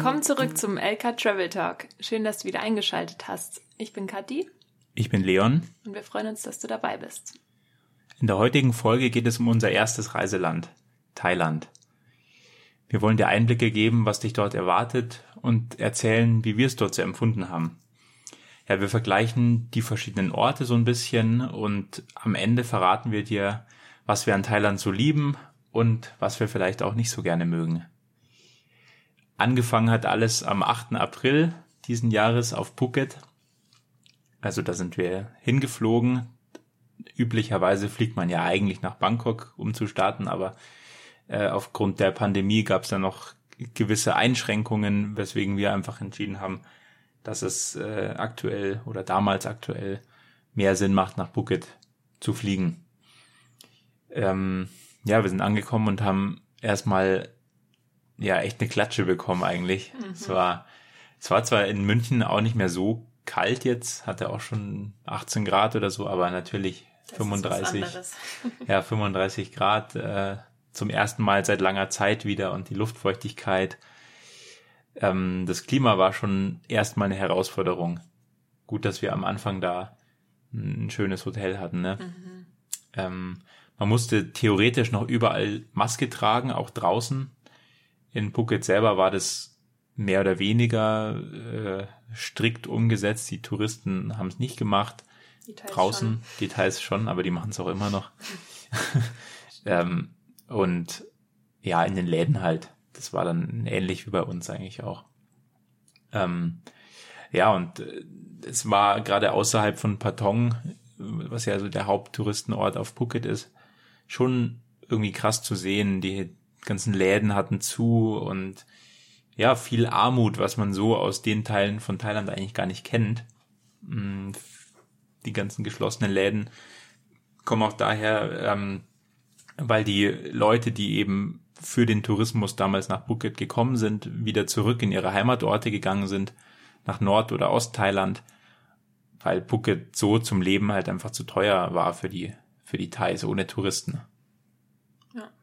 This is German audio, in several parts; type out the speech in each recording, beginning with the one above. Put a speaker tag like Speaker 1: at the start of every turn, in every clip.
Speaker 1: Willkommen zurück zum LK Travel Talk. Schön, dass du wieder eingeschaltet hast. Ich bin Kathi.
Speaker 2: Ich bin Leon.
Speaker 1: Und wir freuen uns, dass du dabei bist.
Speaker 2: In der heutigen Folge geht es um unser erstes Reiseland, Thailand. Wir wollen dir Einblicke geben, was dich dort erwartet und erzählen, wie wir es dort so empfunden haben. Ja, wir vergleichen die verschiedenen Orte so ein bisschen und am Ende verraten wir dir, was wir an Thailand so lieben und was wir vielleicht auch nicht so gerne mögen. Angefangen hat alles am 8. April diesen Jahres auf Phuket. Also da sind wir hingeflogen. Üblicherweise fliegt man ja eigentlich nach Bangkok, um zu starten, aber äh, aufgrund der Pandemie gab es da noch gewisse Einschränkungen, weswegen wir einfach entschieden haben, dass es äh, aktuell oder damals aktuell mehr Sinn macht, nach Phuket zu fliegen. Ähm, ja, wir sind angekommen und haben erstmal ja echt eine Klatsche bekommen eigentlich. Mhm. Es war es war zwar in München auch nicht mehr so kalt jetzt, hatte auch schon 18 Grad oder so, aber natürlich das 35 ja 35 Grad äh, zum ersten Mal seit langer Zeit wieder und die Luftfeuchtigkeit. Ähm, das Klima war schon erstmal eine Herausforderung. Gut, dass wir am Anfang da ein schönes Hotel hatten. Ne? Mhm. Ähm, man musste theoretisch noch überall Maske tragen, auch draußen. In Phuket selber war das mehr oder weniger äh, strikt umgesetzt. Die Touristen haben es nicht gemacht. Details Draußen, schon. Details schon, aber die machen es auch immer noch. ähm, und ja, in den Läden halt. Das war dann ähnlich wie bei uns eigentlich auch. Ähm, ja, und äh, es war gerade außerhalb von Patong, was ja so der Haupttouristenort auf Phuket ist, schon irgendwie krass zu sehen. Die ganzen Läden hatten zu und ja, viel Armut, was man so aus den Teilen von Thailand eigentlich gar nicht kennt. Mm, die ganzen geschlossenen Läden kommen auch daher, ähm, weil die Leute, die eben für den Tourismus damals nach Phuket gekommen sind, wieder zurück in ihre Heimatorte gegangen sind, nach Nord- oder Ostthailand, weil Phuket so zum Leben halt einfach zu teuer war für die, für die Thais ohne Touristen.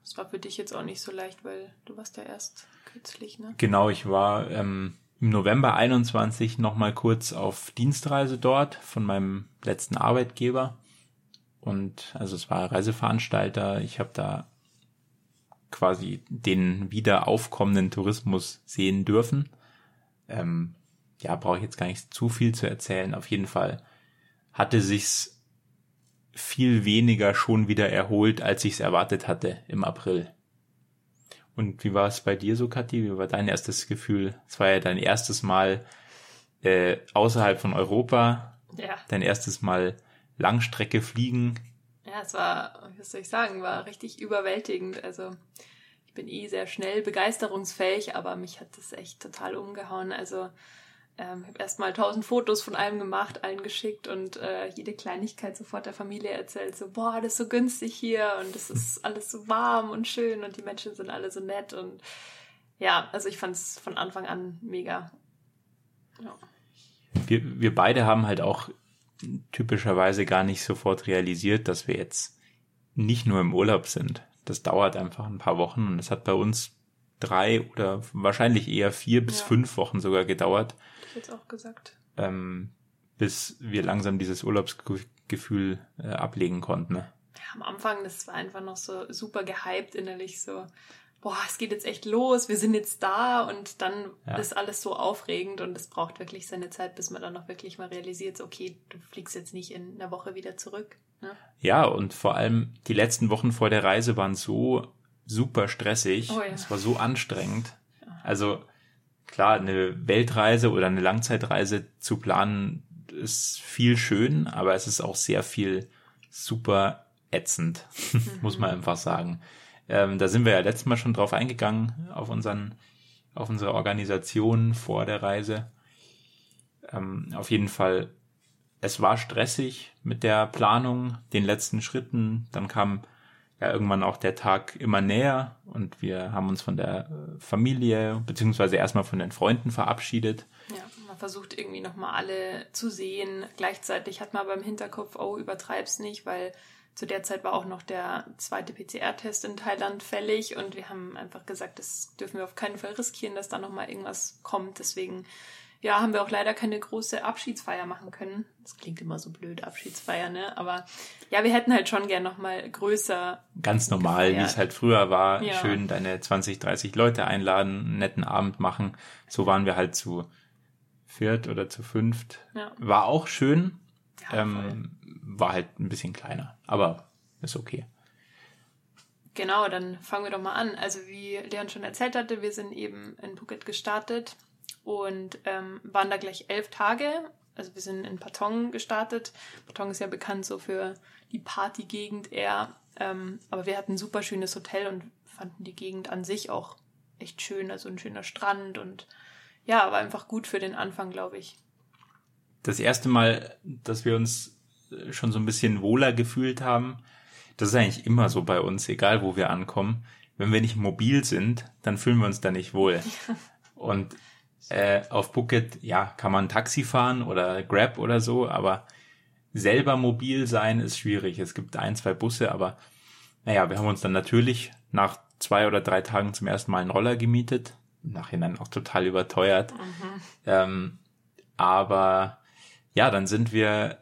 Speaker 1: Ja, es war für dich jetzt auch nicht so leicht, weil du warst ja erst kürzlich, ne?
Speaker 2: Genau, ich war ähm, im November 21 nochmal kurz auf Dienstreise dort von meinem letzten Arbeitgeber. Und also es war Reiseveranstalter. Ich habe da quasi den wieder aufkommenden Tourismus sehen dürfen. Ähm, ja, brauche ich jetzt gar nicht zu viel zu erzählen. Auf jeden Fall hatte sich's viel weniger schon wieder erholt, als ich es erwartet hatte im April. Und wie war es bei dir so, Kathi? Wie war dein erstes Gefühl? Es war ja dein erstes Mal äh, außerhalb von Europa. Ja. Dein erstes Mal Langstrecke fliegen.
Speaker 1: Ja, es war, was soll ich sagen, war richtig überwältigend. Also ich bin eh sehr schnell begeisterungsfähig, aber mich hat das echt total umgehauen. Also ähm, habe erstmal tausend Fotos von allem gemacht, allen geschickt und äh, jede Kleinigkeit sofort der Familie erzählt, so, boah, das ist so günstig hier und es ist alles so warm und schön und die Menschen sind alle so nett und ja, also ich fand es von Anfang an mega. Ja.
Speaker 2: Wir, wir beide haben halt auch typischerweise gar nicht sofort realisiert, dass wir jetzt nicht nur im Urlaub sind. Das dauert einfach ein paar Wochen und es hat bei uns drei oder wahrscheinlich eher vier bis ja. fünf Wochen sogar gedauert.
Speaker 1: Ich jetzt auch gesagt.
Speaker 2: Ähm, bis wir langsam dieses Urlaubsgefühl äh, ablegen konnten. Ne?
Speaker 1: Ja, am Anfang, das war einfach noch so super gehypt innerlich so, boah, es geht jetzt echt los, wir sind jetzt da und dann ja. ist alles so aufregend und es braucht wirklich seine Zeit, bis man dann noch wirklich mal realisiert, okay, du fliegst jetzt nicht in einer Woche wieder zurück. Ne?
Speaker 2: Ja, und vor allem die letzten Wochen vor der Reise waren so super stressig. Oh ja. Es war so anstrengend. Also klar, eine Weltreise oder eine Langzeitreise zu planen ist viel schön, aber es ist auch sehr viel super ätzend, muss man einfach sagen. Ähm, da sind wir ja letztes Mal schon drauf eingegangen, auf unseren, auf unsere Organisation vor der Reise. Ähm, auf jeden Fall, es war stressig mit der Planung, den letzten Schritten. Dann kam ja irgendwann auch der Tag immer näher und wir haben uns von der äh, Familie beziehungsweise erstmal von den Freunden verabschiedet.
Speaker 1: Ja, man versucht irgendwie nochmal alle zu sehen. Gleichzeitig hat man beim Hinterkopf, oh, übertreib's nicht, weil zu der Zeit war auch noch der zweite PCR-Test in Thailand fällig und wir haben einfach gesagt, das dürfen wir auf keinen Fall riskieren, dass da nochmal irgendwas kommt. Deswegen, ja, haben wir auch leider keine große Abschiedsfeier machen können. Das klingt immer so blöd, Abschiedsfeier, ne? Aber ja, wir hätten halt schon gern nochmal größer.
Speaker 2: Ganz normal, wie es halt früher war. Ja. Schön deine 20, 30 Leute einladen, einen netten Abend machen. So waren wir halt zu viert oder zu fünft. Ja. War auch schön. Ja, ähm, war halt ein bisschen kleiner, aber ist okay.
Speaker 1: Genau, dann fangen wir doch mal an. Also wie Leon schon erzählt hatte, wir sind eben in Phuket gestartet und ähm, waren da gleich elf Tage. Also wir sind in Patong gestartet. Patong ist ja bekannt so für die Partygegend eher. Ähm, aber wir hatten ein super schönes Hotel und fanden die Gegend an sich auch echt schön. Also ein schöner Strand und ja, war einfach gut für den Anfang, glaube ich.
Speaker 2: Das erste Mal, dass wir uns schon so ein bisschen wohler gefühlt haben. Das ist eigentlich immer so bei uns, egal wo wir ankommen. Wenn wir nicht mobil sind, dann fühlen wir uns da nicht wohl. Und äh, auf Phuket, ja, kann man Taxi fahren oder Grab oder so, aber selber mobil sein ist schwierig. Es gibt ein, zwei Busse, aber naja, wir haben uns dann natürlich nach zwei oder drei Tagen zum ersten Mal einen Roller gemietet. Im Nachhinein auch total überteuert. Mhm. Ähm, aber ja, dann sind wir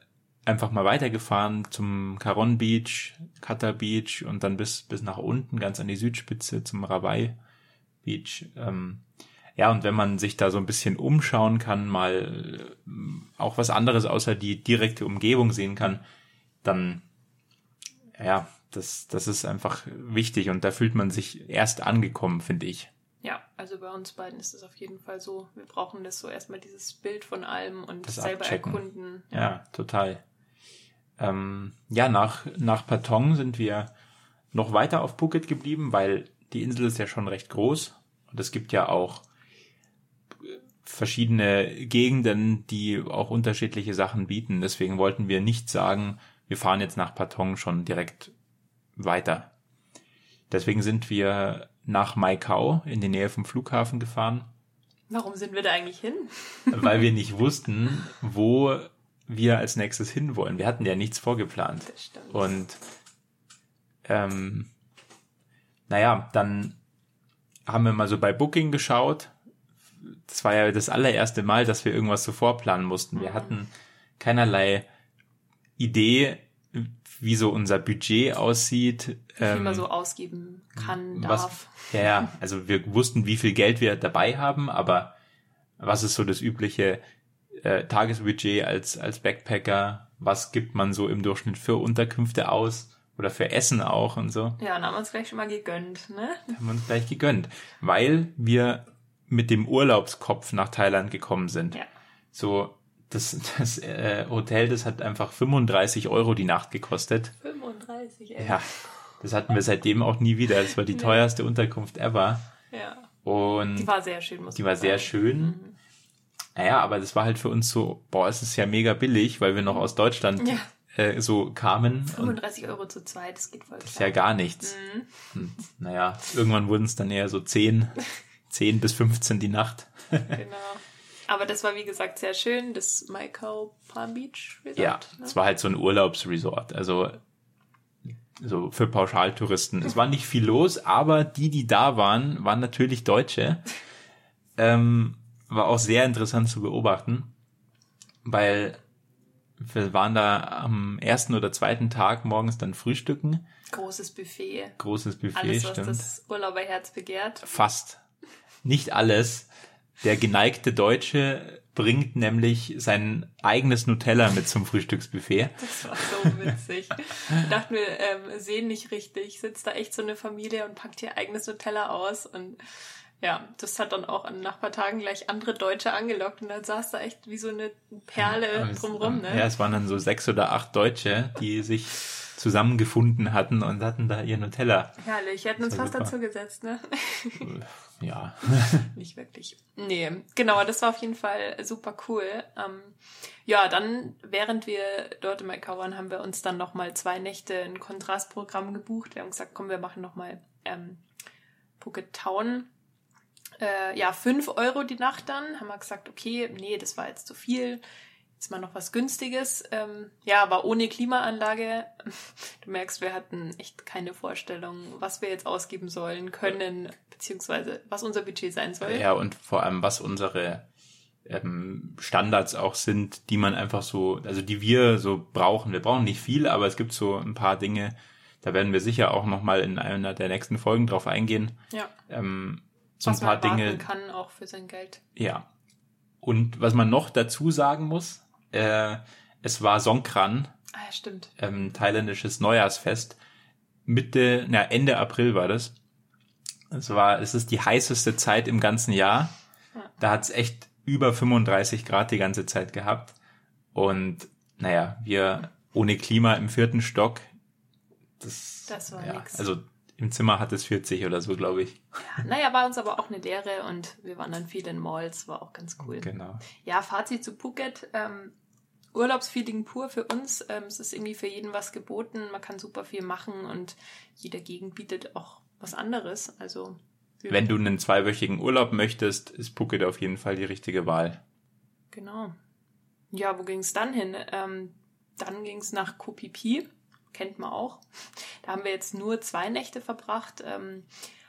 Speaker 2: einfach mal weitergefahren zum Caron Beach, Qatar Beach und dann bis, bis nach unten, ganz an die Südspitze zum Rabai Beach. Ähm, ja, und wenn man sich da so ein bisschen umschauen kann, mal äh, auch was anderes außer die direkte Umgebung sehen kann, dann, ja, das, das ist einfach wichtig und da fühlt man sich erst angekommen, finde ich.
Speaker 1: Ja, also bei uns beiden ist es auf jeden Fall so. Wir brauchen das so erstmal dieses Bild von allem und das selber abchecken. erkunden.
Speaker 2: Ja. ja, total. Ähm, ja, nach, nach Patong sind wir noch weiter auf Phuket geblieben, weil die Insel ist ja schon recht groß und es gibt ja auch verschiedene Gegenden, die auch unterschiedliche Sachen bieten. Deswegen wollten wir nicht sagen, wir fahren jetzt nach Patong schon direkt weiter. Deswegen sind wir nach Maikau in die Nähe vom Flughafen gefahren.
Speaker 1: Warum sind wir da eigentlich hin?
Speaker 2: Weil wir nicht wussten, wo wir als nächstes hinwollen. Wir hatten ja nichts vorgeplant. Das stimmt. Und ähm, naja, dann haben wir mal so bei Booking geschaut. Das war ja das allererste Mal, dass wir irgendwas so vorplanen mussten. Wir mhm. hatten keinerlei Idee, wie so unser Budget aussieht.
Speaker 1: Wie viel ähm, man so ausgeben kann, darf.
Speaker 2: Was, ja, also wir wussten, wie viel Geld wir dabei haben, aber was ist so das übliche äh, Tagesbudget als, als Backpacker? Was gibt man so im Durchschnitt für Unterkünfte aus? Oder für Essen auch und so.
Speaker 1: Ja, dann haben wir uns gleich schon mal gegönnt, ne?
Speaker 2: Haben wir uns gleich gegönnt. Weil wir mit dem Urlaubskopf nach Thailand gekommen sind. Ja. So, das, das äh, Hotel, das hat einfach 35 Euro die Nacht gekostet.
Speaker 1: 35, ey.
Speaker 2: Ja, das hatten wir seitdem auch nie wieder. Das war die nee. teuerste Unterkunft ever.
Speaker 1: Ja.
Speaker 2: Und
Speaker 1: die war sehr schön, muss
Speaker 2: Die war sagen. sehr schön. Mhm. Naja, aber das war halt für uns so, boah, es ist ja mega billig, weil wir noch aus Deutschland ja. äh, so kamen.
Speaker 1: 35 Euro zu zweit, das geht voll
Speaker 2: Das ist ja gar nichts. Mhm. Und, naja, irgendwann wurden es dann eher so 10, 10 bis 15 die Nacht.
Speaker 1: genau. Aber das war wie gesagt sehr schön, das Maikau Palm Beach
Speaker 2: Resort. Ja, ne? es war halt so ein Urlaubsresort. Also so für Pauschaltouristen. Es war nicht viel los, aber die, die da waren, waren natürlich Deutsche. ähm, war auch sehr interessant zu beobachten, weil wir waren da am ersten oder zweiten Tag morgens dann frühstücken.
Speaker 1: Großes Buffet.
Speaker 2: Großes Buffet,
Speaker 1: alles, was stimmt. das Urlauberherz begehrt.
Speaker 2: Fast. Nicht alles. Der geneigte Deutsche bringt nämlich sein eigenes Nutella mit zum Frühstücksbuffet.
Speaker 1: Das war so witzig. Ich dachte mir, ähm, sehen nicht richtig. Sitzt da echt so eine Familie und packt ihr eigenes Nutella aus und ja, das hat dann auch an Nachbartagen gleich andere Deutsche angelockt und dann saß da echt wie so eine Perle drumrum, ne?
Speaker 2: Ja, es waren dann so sechs oder acht Deutsche, die sich zusammengefunden hatten und hatten da ihr Nutella.
Speaker 1: Herrlich, hätten uns fast dazu gesetzt, ne?
Speaker 2: Ja.
Speaker 1: Nicht wirklich. Nee, genau, das war auf jeden Fall super cool. Ähm, ja, dann, während wir dort in Macau waren, haben wir uns dann nochmal zwei Nächte ein Kontrastprogramm gebucht. Wir haben gesagt, komm, wir machen nochmal ähm, Phuket Town äh, ja, fünf Euro die Nacht dann. Haben wir gesagt, okay, nee, das war jetzt zu viel. Jetzt mal noch was Günstiges. Ähm, ja, aber ohne Klimaanlage. Du merkst, wir hatten echt keine Vorstellung, was wir jetzt ausgeben sollen, können, beziehungsweise was unser Budget sein soll.
Speaker 2: Ja, und vor allem, was unsere ähm, Standards auch sind, die man einfach so, also die wir so brauchen. Wir brauchen nicht viel, aber es gibt so ein paar Dinge, da werden wir sicher auch nochmal in einer der nächsten Folgen drauf eingehen.
Speaker 1: Ja.
Speaker 2: Ähm, so
Speaker 1: was
Speaker 2: ein paar
Speaker 1: man
Speaker 2: Dinge.
Speaker 1: kann auch für sein Geld.
Speaker 2: Ja. Und was man noch dazu sagen muss, äh, es war Songkran,
Speaker 1: Ah ja, stimmt.
Speaker 2: ähm, thailändisches Neujahrsfest. Mitte, na, Ende April war das. Es war, es ist die heißeste Zeit im ganzen Jahr.
Speaker 1: Ja.
Speaker 2: Da hat's echt über 35 Grad die ganze Zeit gehabt. Und naja, wir ohne Klima im vierten Stock, das,
Speaker 1: Das war
Speaker 2: ja,
Speaker 1: nix.
Speaker 2: Also im Zimmer hat es 40 oder so, glaube ich.
Speaker 1: Ja, naja, war uns aber auch eine Lehre und wir waren dann viel in Malls, war auch ganz cool.
Speaker 2: Genau.
Speaker 1: Ja, Fazit zu Phuket. Ähm, Urlaubsfeeling pur für uns. Ähm, es ist irgendwie für jeden was geboten. Man kann super viel machen und jede Gegend bietet auch was anderes. Also
Speaker 2: Wenn du einen zweiwöchigen Urlaub möchtest, ist Phuket auf jeden Fall die richtige Wahl.
Speaker 1: Genau. Ja, wo ging es dann hin? Ähm, dann ging es nach Koh Phi Phi. Kennt man auch. Da haben wir jetzt nur zwei Nächte verbracht. Ähm,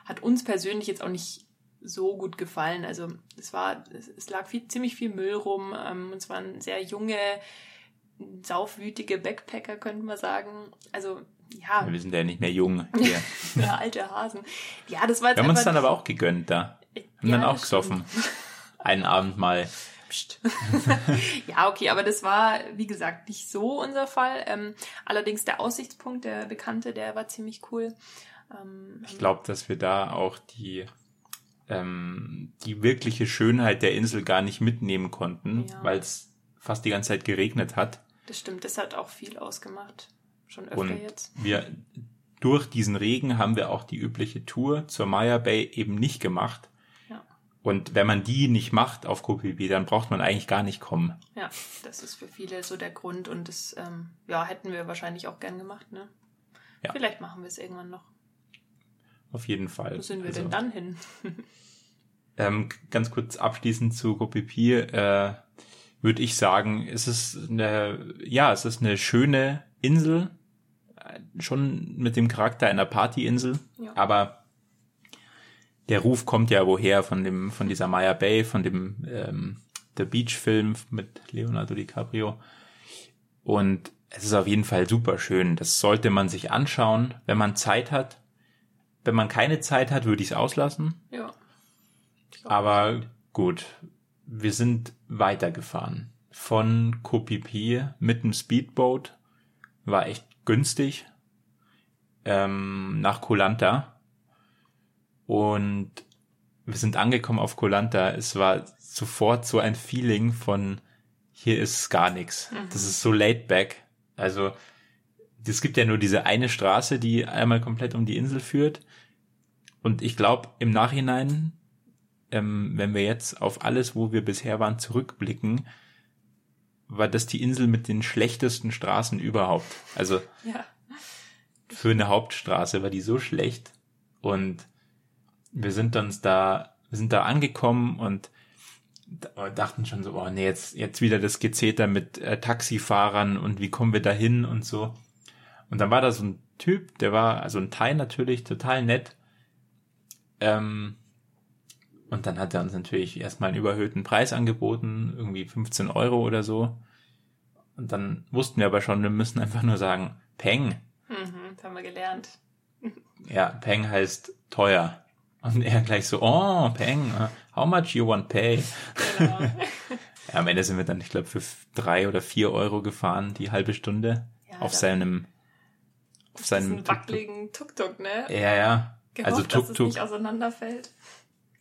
Speaker 1: hat uns persönlich jetzt auch nicht so gut gefallen. Also es war, es, lag viel, ziemlich viel Müll rum. Ähm, und es waren sehr junge, saufwütige Backpacker, könnte man sagen. Also ja,
Speaker 2: Wir sind ja nicht mehr jung hier.
Speaker 1: ja alte Hasen. Ja, das war jetzt
Speaker 2: Wir haben uns dann aber auch gegönnt da. Haben
Speaker 1: Ja,
Speaker 2: dann auch gesoffen. Einen Abend mal.
Speaker 1: Ja, okay, aber das war, wie gesagt, nicht so unser Fall. Ähm, allerdings der Aussichtspunkt, der Bekannte, der war ziemlich cool. Ähm,
Speaker 2: Ich glaube, dass wir da auch die, ähm, die wirkliche Schönheit der Insel gar nicht mitnehmen konnten,
Speaker 1: Ja.
Speaker 2: weil es fast die ganze Zeit geregnet hat.
Speaker 1: das stimmt, das hat auch viel ausgemacht. Schon öfter
Speaker 2: Und
Speaker 1: jetzt.
Speaker 2: wir durch diesen Regen haben wir auch die übliche Tour zur Maya Bay eben nicht gemacht.
Speaker 1: Ja.
Speaker 2: Und wenn man die nicht macht auf Phi, dann braucht man eigentlich gar nicht kommen.
Speaker 1: ja, das ist für viele so der Grund und das ähm, ja, hätten wir wahrscheinlich auch gern gemacht. Ne?
Speaker 2: Ja.
Speaker 1: Vielleicht machen wir es irgendwann noch.
Speaker 2: Auf jeden Fall.
Speaker 1: Wo sind wir
Speaker 2: Also,
Speaker 1: denn dann hin?
Speaker 2: Ähm, ganz kurz abschließend zu Phi, äh, würde ich sagen, es ist eine, ja, es ist eine schöne Insel, äh, schon mit dem Charakter einer Partyinsel,
Speaker 1: Ja.
Speaker 2: aber der Ruf kommt ja woher von dem, von dieser Maya Bay, von dem ähm, The Beach Film mit Leonardo DiCaprio. Und es ist auf jeden Fall super schön. Das sollte man sich anschauen, wenn man Zeit hat. Wenn man keine Zeit hat, würde ich es auslassen.
Speaker 1: Ja.
Speaker 2: Aber gut, wir sind weitergefahren. Von Phi mit dem Speedboat. War echt günstig. Ähm, nach Koh Lanta. Und wir sind angekommen auf Koh Lanta. Es war sofort so ein Feeling von hier ist gar nichts. Das ist so laid back. Also es gibt ja nur diese eine Straße, die einmal komplett um die Insel führt. Und ich glaube, im Nachhinein ähm, wenn wir jetzt auf alles, wo wir bisher waren, zurückblicken, war das die Insel mit den schlechtesten Straßen überhaupt. Also
Speaker 1: ja.
Speaker 2: für eine Hauptstraße war die so schlecht. Und wir sind uns da, wir sind da angekommen und da- dachten schon so, oh nee, jetzt, jetzt wieder das Gezeter mit äh, Taxifahrern und wie kommen wir da hin und so. Und dann war da so ein Typ, der war, also ein Thai natürlich, total nett. Ähm, und dann hat er uns natürlich erstmal einen überhöhten Preis angeboten, irgendwie 15 Euro oder so. Und dann wussten wir aber schon, wir müssen einfach nur sagen, Peng.
Speaker 1: Mhm, das haben wir gelernt.
Speaker 2: Ja, Peng heißt teuer. Und er gleich so, oh, Peng, uh, how much you want pay?
Speaker 1: Genau.
Speaker 2: Ja, am Ende sind wir dann, ich glaube, für drei oder vier Euro gefahren, die halbe Stunde,
Speaker 1: Ja,
Speaker 2: auf seinem, auf seinem
Speaker 1: wackeligen Tuk-Tuk, ne?
Speaker 2: Ja, ja.
Speaker 1: Gehofft,
Speaker 2: also
Speaker 1: dass es nicht auseinanderfällt.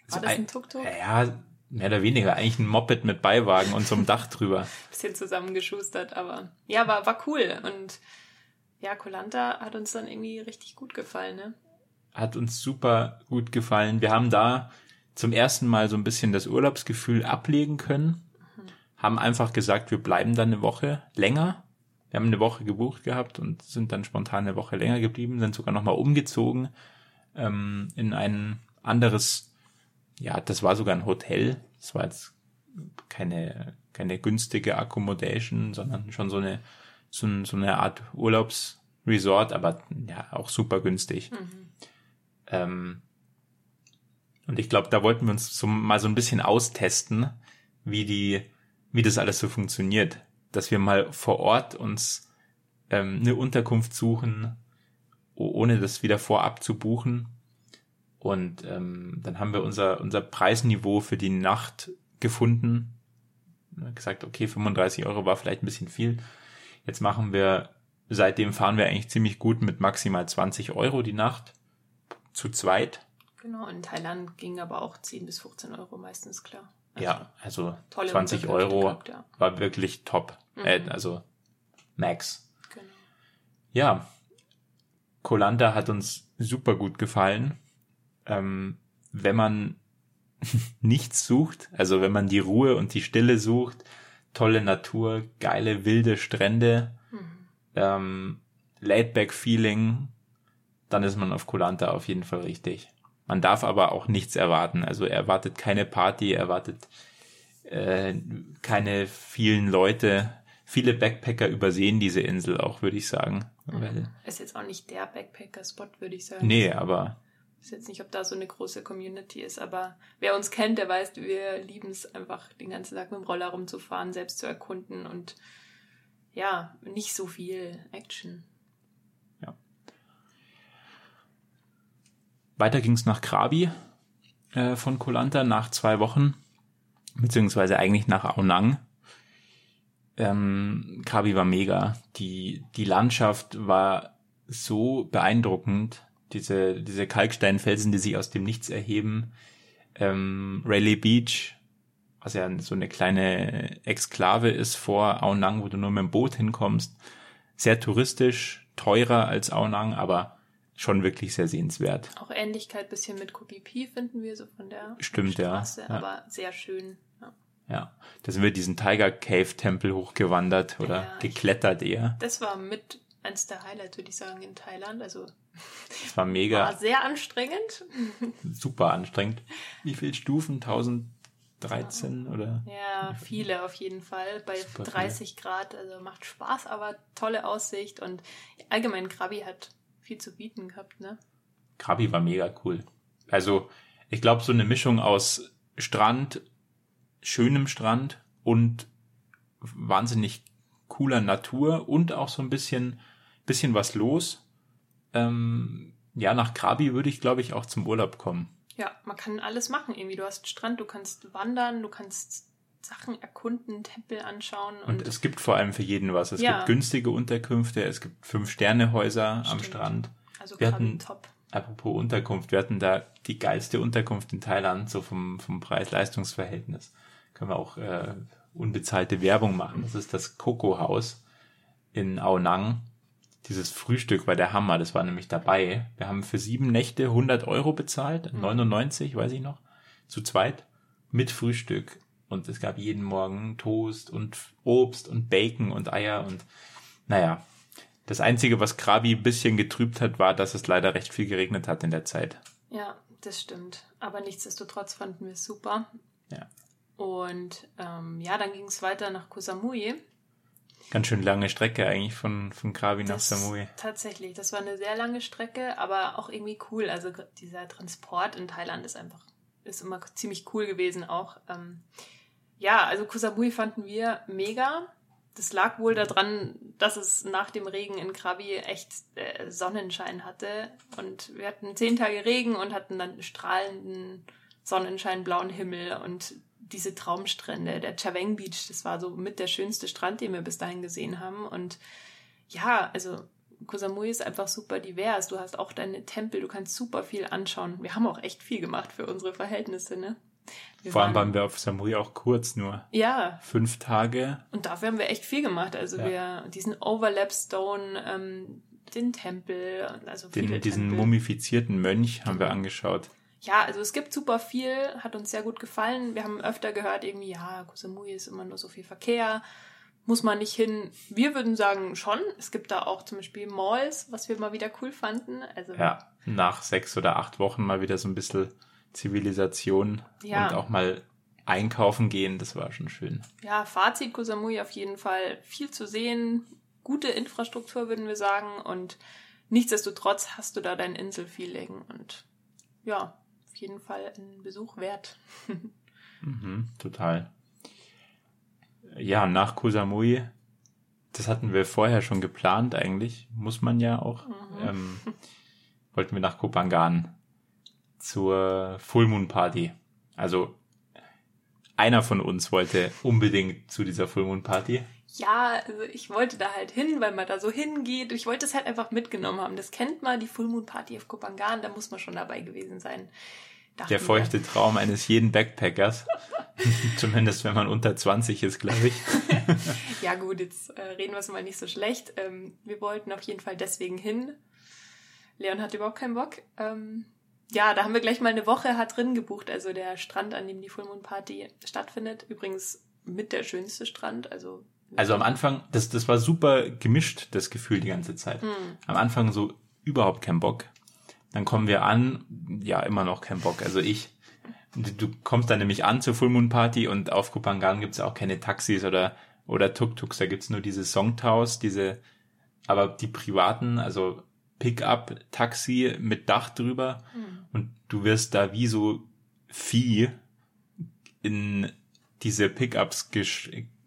Speaker 1: War das
Speaker 2: ein-
Speaker 1: Tuk-Tuk?
Speaker 2: Ja, mehr oder weniger. Eigentlich ein Moped mit Beiwagen und so einem Dach drüber.
Speaker 1: Bisschen zusammengeschustert, aber ja, war, war cool. Und ja, Kolanta hat uns dann irgendwie richtig gut gefallen, ne?
Speaker 2: Hat uns super gut gefallen. Wir haben da zum ersten Mal so ein bisschen das Urlaubsgefühl ablegen können. Haben einfach gesagt, wir bleiben dann eine Woche länger. Wir haben eine Woche gebucht gehabt und sind dann spontan eine Woche länger geblieben, sind sogar nochmal umgezogen ähm, in ein anderes, ja, das war sogar ein Hotel. Das war jetzt keine, keine günstige Accommodation, sondern schon so eine, so, so eine Art Urlaubsresort, aber ja, auch super günstig. Mhm. Ähm, und ich glaube, da wollten wir uns so mal so ein bisschen austesten, wie die, wie das alles so funktioniert. Dass wir mal vor Ort uns ähm, eine Unterkunft suchen, ohne das wieder vorab zu buchen. Und ähm, dann haben wir unser, unser Preisniveau für die Nacht gefunden. Gesagt, okay, 35 Euro war vielleicht ein bisschen viel. Jetzt machen wir, seitdem fahren wir eigentlich ziemlich gut mit maximal 20 Euro die Nacht. Zu zweit.
Speaker 1: Genau, in Thailand ging aber auch 10 bis 15 Euro meistens klar.
Speaker 2: Also ja, also 20 Euro gehabt, ja. war wirklich top. Mhm. Äh, also Max. Genau. Ja, Kolanda hat uns super gut gefallen. Ähm, wenn man nichts sucht, also wenn man die Ruhe und die Stille sucht, tolle Natur, geile wilde Strände, mhm. ähm, Laidback-Feeling, dann ist man auf Kolanta auf jeden Fall richtig. Man darf aber auch nichts erwarten. Also er erwartet keine Party, er erwartet äh, keine vielen Leute. Viele Backpacker übersehen diese Insel auch, würde ich sagen.
Speaker 1: Mhm. Ist jetzt auch nicht der Backpacker-Spot, würde ich sagen.
Speaker 2: Nee, aber.
Speaker 1: Ich weiß jetzt nicht, ob da so eine große Community ist, aber wer uns kennt, der weiß, wir lieben es einfach, den ganzen Tag mit dem Roller rumzufahren, selbst zu erkunden und ja, nicht so viel Action.
Speaker 2: Weiter ging es nach Krabi äh, von Kolanta nach zwei Wochen, beziehungsweise eigentlich nach Aonang. Ähm, Krabi war mega. Die, die Landschaft war so beeindruckend. Diese, diese Kalksteinfelsen, die sich aus dem Nichts erheben. Ähm, Rayleigh Beach, was ja so eine kleine Exklave ist vor Aonang, wo du nur mit dem Boot hinkommst. Sehr touristisch, teurer als Aonang, aber schon wirklich sehr sehenswert.
Speaker 1: Auch Ähnlichkeit bisschen mit Kopi Pi finden wir so von der
Speaker 2: Stimmt,
Speaker 1: Straße,
Speaker 2: ja.
Speaker 1: aber sehr schön. Ja.
Speaker 2: ja, da sind wir diesen Tiger Cave Tempel hochgewandert oder ja, geklettert eher.
Speaker 1: Das war mit eins der Highlights, würde ich sagen, in Thailand. Also
Speaker 2: das war mega.
Speaker 1: War sehr anstrengend.
Speaker 2: Super anstrengend. Wie viele Stufen? 1013 oder?
Speaker 1: Ja, viele auf jeden Fall. Bei Super 30 viele. Grad, also macht Spaß, aber tolle Aussicht und allgemein Krabi hat viel zu bieten gehabt, ne?
Speaker 2: Krabi war mega cool. Also, ich glaube, so eine Mischung aus Strand, schönem Strand und wahnsinnig cooler Natur und auch so ein bisschen, bisschen was los. Ähm, ja, nach Krabi würde ich, glaube ich, auch zum Urlaub kommen.
Speaker 1: Ja, man kann alles machen irgendwie. Du hast Strand, du kannst wandern, du kannst Sachen erkunden, Tempel anschauen.
Speaker 2: Und, und es gibt vor allem für jeden was. Es ja. gibt günstige Unterkünfte, es gibt Fünf-Sterne-Häuser am Strand.
Speaker 1: Also wir hatten, top.
Speaker 2: Apropos Unterkunft, wir hatten da die geilste Unterkunft in Thailand, so vom, vom Preis-Leistungs-Verhältnis. Können wir auch äh, unbezahlte Werbung machen. Das ist das Coco Haus in Aonang. Dieses Frühstück war der Hammer, das war nämlich dabei. Wir haben für sieben Nächte 100 Euro bezahlt, 99, mhm. weiß ich noch, zu zweit, mit Frühstück und es gab jeden Morgen Toast und Obst und Bacon und Eier und naja. Das Einzige, was Krabi ein bisschen getrübt hat, war, dass es leider recht viel geregnet hat in der Zeit.
Speaker 1: Ja, das stimmt. Aber nichtsdestotrotz fanden wir es super.
Speaker 2: Ja.
Speaker 1: Und ähm, ja, dann ging es weiter nach Koh Samui.
Speaker 2: Ganz schön lange Strecke eigentlich von, von Krabi nach Samui.
Speaker 1: Tatsächlich, das war eine sehr lange Strecke, aber auch irgendwie cool. Also dieser Transport in Thailand ist einfach, ist immer ziemlich cool gewesen auch. Ähm, ja, also Kusabui fanden wir mega. Das lag wohl daran, dass es nach dem Regen in Krabi echt äh, Sonnenschein hatte. Und wir hatten zehn Tage Regen und hatten dann strahlenden Sonnenschein, blauen Himmel und diese Traumstrände. Der Chaveng Beach, das war so mit der schönste Strand, den wir bis dahin gesehen haben. Und ja, also Koh Samui ist einfach super divers. Du hast auch deine Tempel, du kannst super viel anschauen. Wir haben auch echt viel gemacht für unsere Verhältnisse, ne?
Speaker 2: Wir Vor allem waren wir auf Samui auch kurz nur.
Speaker 1: Ja.
Speaker 2: Fünf Tage.
Speaker 1: Und dafür haben wir echt viel gemacht. Also ja. wir, diesen Overlap Stone, ähm, den Tempel, also
Speaker 2: den, Diesen
Speaker 1: Tempel.
Speaker 2: mumifizierten Mönch haben wir angeschaut.
Speaker 1: Ja, also es gibt super viel, hat uns sehr gut gefallen. Wir haben öfter gehört, irgendwie, ja, Koh Samui ist immer nur so viel Verkehr, muss man nicht hin. Wir würden sagen schon. Es gibt da auch zum Beispiel Malls, was wir mal wieder cool fanden. Also
Speaker 2: ja, nach sechs oder acht Wochen mal wieder so ein bisschen Zivilisation ja. und auch mal einkaufen gehen, das war schon schön.
Speaker 1: Ja, Fazit Koh Samui auf jeden Fall viel zu sehen, gute Infrastruktur würden wir sagen und nichtsdestotrotz hast du da dein Inselfeeling und ja, auf jeden Fall ein Besuch wert.
Speaker 2: mhm, total. Ja, nach Koh Samui, das hatten wir vorher schon geplant eigentlich, muss man ja auch. Mhm. Ähm, wollten wir nach Kopangan zur Full Moon Party. Also einer von uns wollte unbedingt zu dieser Full Moon Party.
Speaker 1: Ja, also ich wollte da halt hin, weil man da so hingeht. Ich wollte es halt einfach mitgenommen haben. Das kennt man, die Full Moon Party auf Kopangan, da muss man schon dabei gewesen sein.
Speaker 2: Der feuchte wir. Traum eines jeden Backpackers. Zumindest wenn man unter 20 ist, glaube ich.
Speaker 1: ja gut, jetzt äh, reden wir es mal nicht so schlecht. Ähm, wir wollten auf jeden Fall deswegen hin. Leon hat überhaupt keinen Bock. Ähm, ja, da haben wir gleich mal eine Woche hat drin gebucht, also der Strand, an dem die Full Moon Party stattfindet. Übrigens mit der schönste Strand, also.
Speaker 2: Also am Anfang, das, das war super gemischt, das Gefühl die ganze Zeit. Mhm. Am Anfang so überhaupt kein Bock. Dann kommen wir an, ja, immer noch kein Bock. Also ich, du kommst dann nämlich an zur Full Moon Party und auf Kupangan gibt's auch keine Taxis oder, oder Tuk-Tuks, da gibt's nur diese Songtaus, diese, aber die privaten, also Pickup-Taxi mit Dach drüber mhm. und du wirst da wie so Vieh in diese Pickups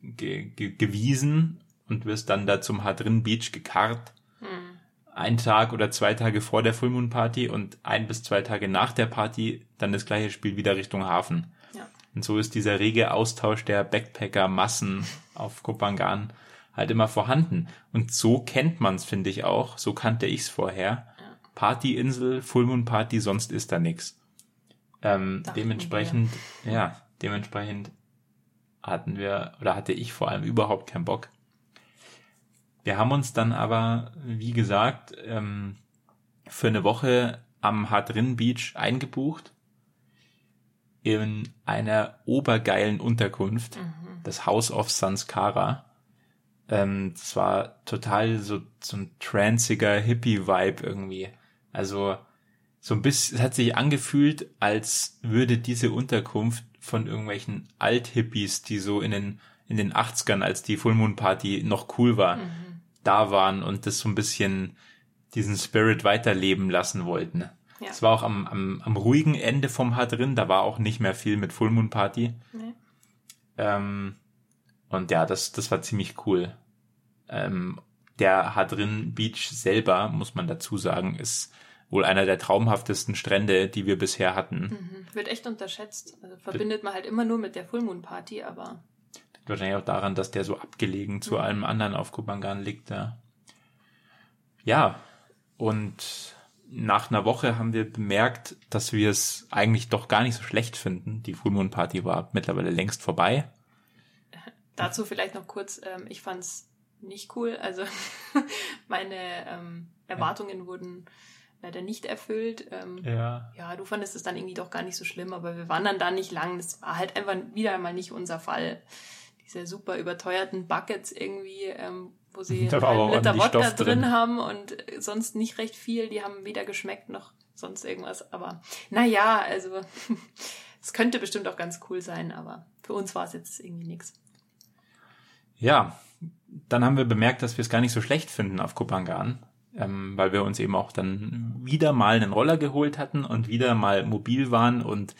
Speaker 2: ge ge gewiesen und wirst dann da zum Hadrin Beach gekarrt. Mhm. Ein Tag oder zwei Tage vor der Full Moon Party und ein bis zwei Tage nach der Party dann das gleiche Spiel wieder Richtung Hafen. Ja. Und so ist dieser rege Austausch der Backpacker-Massen auf Kopangan halt immer vorhanden. Und so kennt man's, finde ich auch. So kannte ich's vorher. Partyinsel, Full Moon Party, sonst ist da nix. Ähm, dementsprechend, wir. ja, dementsprechend hatten wir, oder hatte ich vor allem überhaupt keinen Bock. Wir haben uns dann aber, wie gesagt, ähm, für eine Woche am Hadrin Beach eingebucht in einer obergeilen Unterkunft, mhm. das House of Sanskara. Ähm, das war total so, so ein tranziger Hippie-Vibe irgendwie. Also so ein bisschen, es hat sich angefühlt, als würde diese Unterkunft von irgendwelchen Alt-Hippies, die so in den, in den 80ern, als die Full Moon Party noch cool war, mhm. da waren und das so ein bisschen diesen Spirit weiterleben lassen wollten. Ja. Es war auch am, am, am ruhigen Ende vom H drin, da war auch nicht mehr viel mit Full Moon Party. Nee. Ähm, und ja, das, das war ziemlich cool. Ähm, der Hadrin Beach selber, muss man dazu sagen, ist wohl einer der traumhaftesten Strände, die wir bisher hatten.
Speaker 1: Mhm. Wird echt unterschätzt. Also verbindet man halt immer nur mit der Full Moon Party, aber.
Speaker 2: Wahrscheinlich auch daran, dass der so abgelegen zu mhm. allem anderen auf Kubangan liegt. Ja. ja, und nach einer Woche haben wir bemerkt, dass wir es eigentlich doch gar nicht so schlecht finden. Die Full Moon Party war mittlerweile längst vorbei.
Speaker 1: Dazu vielleicht noch kurz, ähm, ich fand's nicht cool. Also meine ähm, Erwartungen ja. wurden leider nicht erfüllt. Ähm, ja. ja, du fandest es dann irgendwie doch gar nicht so schlimm, aber wir waren dann da nicht lang. Das war halt einfach wieder einmal nicht unser Fall. Diese super überteuerten Buckets irgendwie, ähm, wo sie einen Liter Wodka drin, drin haben und sonst nicht recht viel. Die haben weder geschmeckt noch sonst irgendwas. Aber naja, also es könnte bestimmt auch ganz cool sein, aber für uns war es jetzt irgendwie nichts.
Speaker 2: Ja, dann haben wir bemerkt, dass wir es gar nicht so schlecht finden auf Kupangan, ähm, weil wir uns eben auch dann wieder mal einen Roller geholt hatten und wieder mal mobil waren und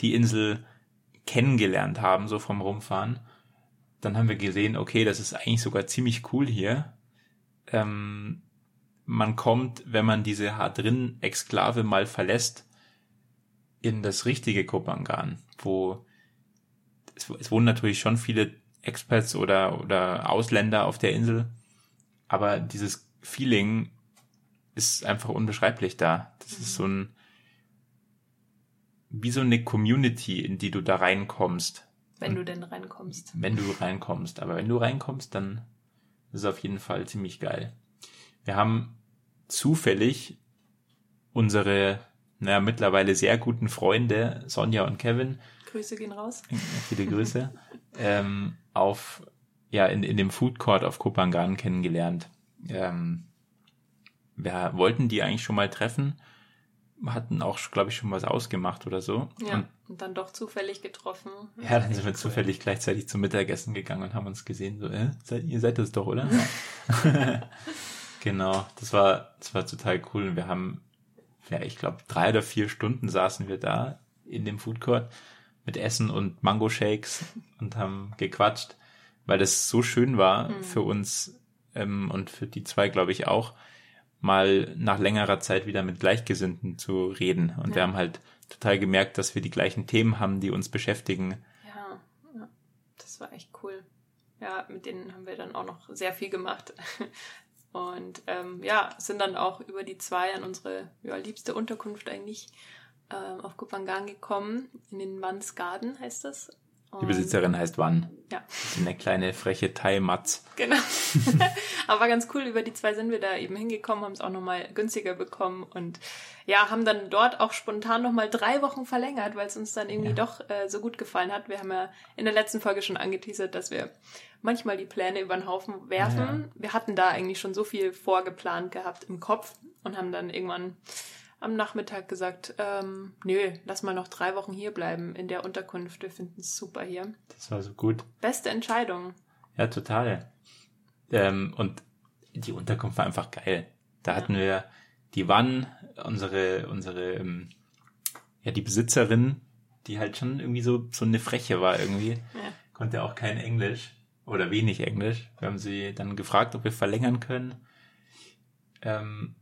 Speaker 2: die Insel kennengelernt haben, so vom Rumfahren. Dann haben wir gesehen, okay, das ist eigentlich sogar ziemlich cool hier. Ähm, man kommt, wenn man diese Hadrin-Exklave mal verlässt, in das richtige Kopangan, wo es, es wohnen natürlich schon viele Expats oder, oder Ausländer auf der Insel. Aber dieses Feeling ist einfach unbeschreiblich da. Das ist so ein, wie so eine Community, in die du da reinkommst.
Speaker 1: Wenn du denn reinkommst.
Speaker 2: Wenn du reinkommst. Aber wenn du reinkommst, dann ist es auf jeden Fall ziemlich geil. Wir haben zufällig unsere, naja, mittlerweile sehr guten Freunde, Sonja und Kevin.
Speaker 1: Grüße gehen raus.
Speaker 2: Viele Grüße. ähm, auf, ja, in, in dem Food Court auf Kopangan kennengelernt. Ähm, wir wollten die eigentlich schon mal treffen. hatten auch, glaube ich, schon was ausgemacht oder so.
Speaker 1: Ja, und, und, dann doch zufällig getroffen.
Speaker 2: Ja, dann sind wir cool. zufällig gleichzeitig zum Mittagessen gegangen und haben uns gesehen, so, äh, seid, ihr seid das doch, oder? genau, das war, das war total cool. Und wir haben, ja, ich glaube, drei oder vier Stunden saßen wir da in dem Food Court mit Essen und Mango Shakes und haben gequatscht, weil das so schön war mhm. für uns ähm, und für die zwei, glaube ich, auch, mal nach längerer Zeit wieder mit Gleichgesinnten zu reden. Und ja. wir haben halt total gemerkt, dass wir die gleichen Themen haben, die uns beschäftigen.
Speaker 1: Ja, das war echt cool. Ja, mit denen haben wir dann auch noch sehr viel gemacht. Und ähm, ja, sind dann auch über die zwei an unsere ja, liebste Unterkunft eigentlich ähm, auf Kupangan gekommen. In den Wanns Garden heißt das.
Speaker 2: Die Besitzerin heißt Wann. Ja. Eine kleine freche Thai-Matz.
Speaker 1: Genau. Aber ganz cool, über die zwei sind wir da eben hingekommen, haben es auch nochmal günstiger bekommen und ja, haben dann dort auch spontan nochmal drei Wochen verlängert, weil es uns dann irgendwie ja. doch äh, so gut gefallen hat. Wir haben ja in der letzten Folge schon angeteasert, dass wir manchmal die Pläne über den Haufen werfen. Ja. Wir hatten da eigentlich schon so viel vorgeplant gehabt im Kopf und haben dann irgendwann am Nachmittag gesagt, ähm, nö, lass mal noch drei Wochen hier bleiben in der Unterkunft. Wir finden es super hier.
Speaker 2: Das war so gut.
Speaker 1: Beste Entscheidung.
Speaker 2: Ja, total. Ähm, und die Unterkunft war einfach geil. Da ja. hatten wir die Wann, unsere, unsere, ähm, ja, die Besitzerin, die halt schon irgendwie so, so eine Freche war irgendwie. Ja. Konnte auch kein Englisch oder wenig Englisch. Wir haben sie dann gefragt, ob wir verlängern können. Ähm,